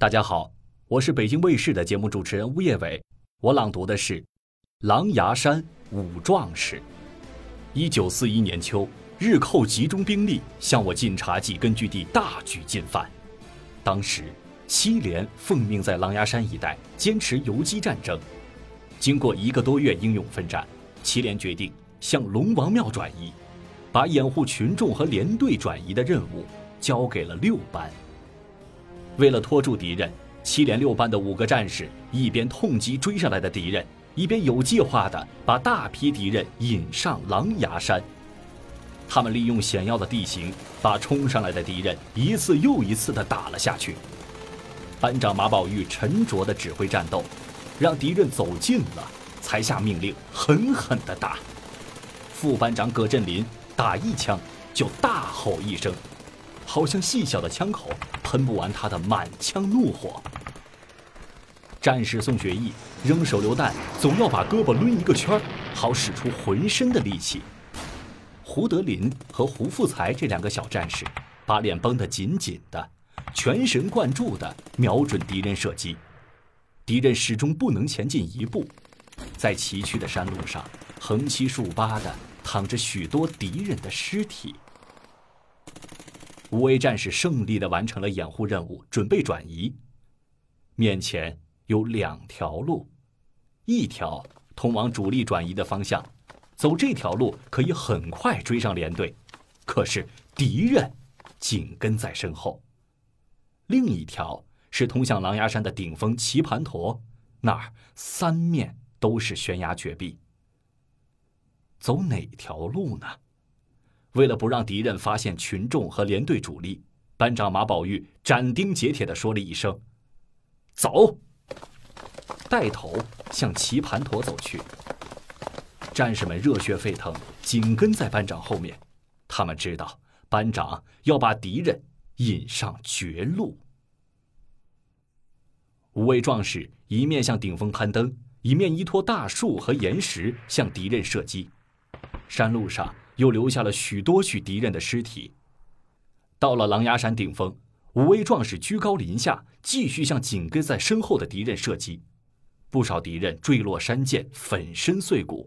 大家好，我是北京卫视的节目主持人吴业伟，我朗读的是《狼牙山五壮士》。一九四一年秋，日寇集中兵力向我晋察冀根据地大举进犯。当时，七连奉命在狼牙山一带坚持游击战争。经过一个多月英勇奋战，七连决定向龙王庙转移，把掩护群众和连队转移的任务交给了六班。为了拖住敌人，七连六班的五个战士一边痛击追上来的敌人。一边有计划地把大批敌人引上狼牙山。他们利用险要的地形，把冲上来的敌人一次又一次地打了下去。班长马宝玉沉着地指挥战斗，让敌人走近了，才下命令狠狠地打。副班长葛振林打一枪就大吼一声，好像细小的枪口喷不完他的满腔怒火。战士宋学义扔手榴弹，总要把胳膊抡一个圈儿，好使出浑身的力气。胡德林和胡富才这两个小战士，把脸绷得紧紧的，全神贯注地瞄准敌人射击。敌人始终不能前进一步，在崎岖的山路上，横七竖八地躺着许多敌人的尸体。五位战士胜利地完成了掩护任务，准备转移。面前。有两条路，一条通往主力转移的方向，走这条路可以很快追上连队，可是敌人紧跟在身后。另一条是通向狼牙山的顶峰棋盘陀，那儿三面都是悬崖绝壁。走哪条路呢？为了不让敌人发现群众和连队主力，班长马宝玉斩钉截铁地说了一声：“走。”带头向棋盘陀走去。战士们热血沸腾，紧跟在班长后面。他们知道班长要把敌人引上绝路。五位壮士一面向顶峰攀登，一面依托大树和岩石向敌人射击。山路上又留下了许多具敌人的尸体。到了狼牙山顶峰，五位壮士居高临下，继续向紧跟在身后的敌人射击。不少敌人坠落山涧，粉身碎骨。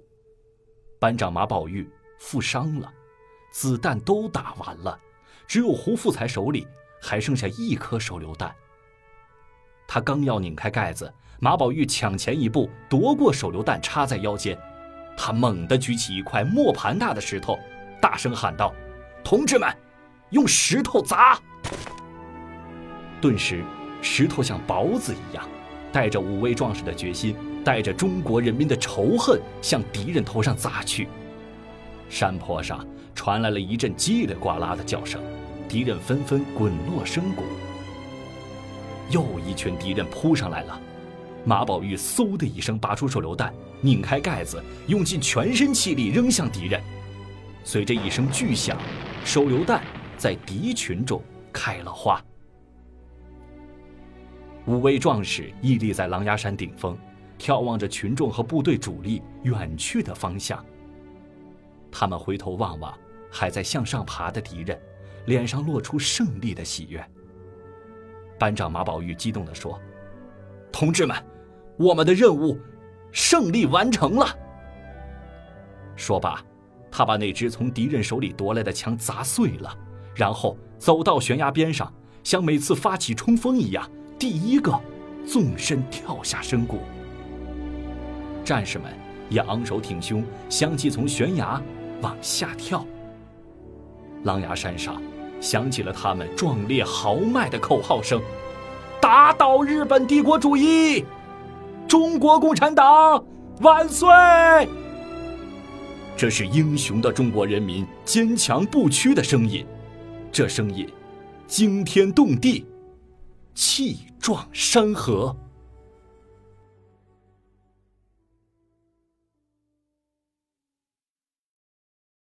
班长马宝玉负伤了，子弹都打完了，只有胡富才手里还剩下一颗手榴弹。他刚要拧开盖子，马宝玉抢前一步夺过手榴弹，插在腰间。他猛地举起一块磨盘大的石头，大声喊道：“同志们，用石头砸！”顿时，石头像雹子一样。带着五位壮士的决心，带着中国人民的仇恨，向敌人头上砸去。山坡上传来了一阵叽里呱啦的叫声，敌人纷纷滚落深谷。又一群敌人扑上来了，马宝玉嗖的一声拔出手榴弹，拧开盖子，用尽全身气力扔向敌人。随着一声巨响，手榴弹在敌群中开了花。五位壮士屹立在狼牙山顶峰，眺望着群众和部队主力远去的方向。他们回头望望还在向上爬的敌人，脸上露出胜利的喜悦。班长马宝玉激动地说：“同志们，我们的任务胜利完成了！”说罢，他把那支从敌人手里夺来的枪砸碎了，然后走到悬崖边上，像每次发起冲锋一样。第一个纵身跳下深谷，战士们也昂首挺胸，相继从悬崖往下跳。狼牙山上响起了他们壮烈豪迈的口号声：“打倒日本帝国主义，中国共产党万岁！”这是英雄的中国人民坚强不屈的声音，这声音惊天动地。气壮山河。